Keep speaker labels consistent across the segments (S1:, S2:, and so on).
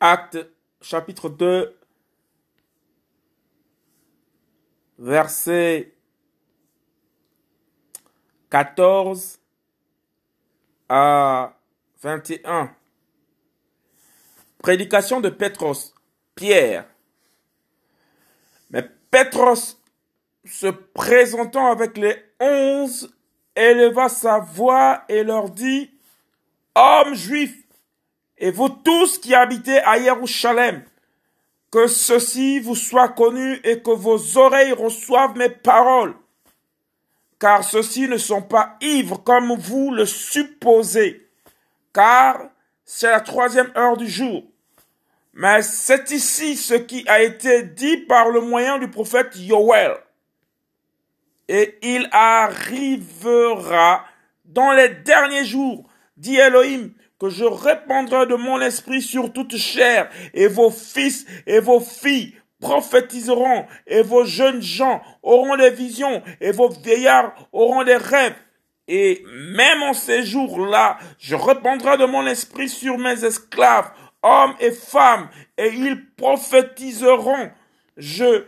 S1: Acte chapitre 2, verset 14 à 21. Prédication de Pétros, Pierre. Mais Pétros, se présentant avec les onze, éleva sa voix et leur dit, Hommes juifs, et vous tous qui habitez à Jérusalem, que ceci vous soit connu et que vos oreilles reçoivent mes paroles, car ceux-ci ne sont pas ivres comme vous le supposez, car c'est la troisième heure du jour. Mais c'est ici ce qui a été dit par le moyen du prophète Yoel. Et il arrivera dans les derniers jours, dit Elohim, que je répandrai de mon esprit sur toute chair, et vos fils et vos filles prophétiseront, et vos jeunes gens auront des visions, et vos vieillards auront des rêves. Et même en ces jours-là, je répandrai de mon esprit sur mes esclaves, hommes et femmes, et ils prophétiseront. Je,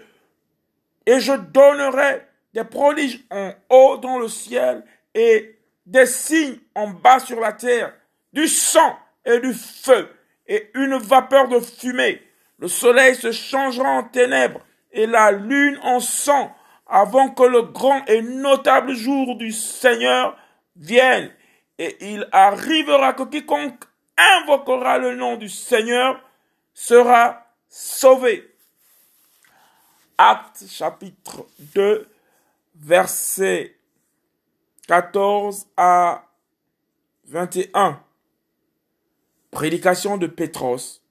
S1: et je donnerai des prodiges en haut dans le ciel et des signes en bas sur la terre du sang et du feu et une vapeur de fumée. Le soleil se changera en ténèbres et la lune en sang avant que le grand et notable jour du Seigneur vienne. Et il arrivera que quiconque invoquera le nom du Seigneur sera sauvé. Acte chapitre 2, verset 14 à 21. Prédication de Pétros,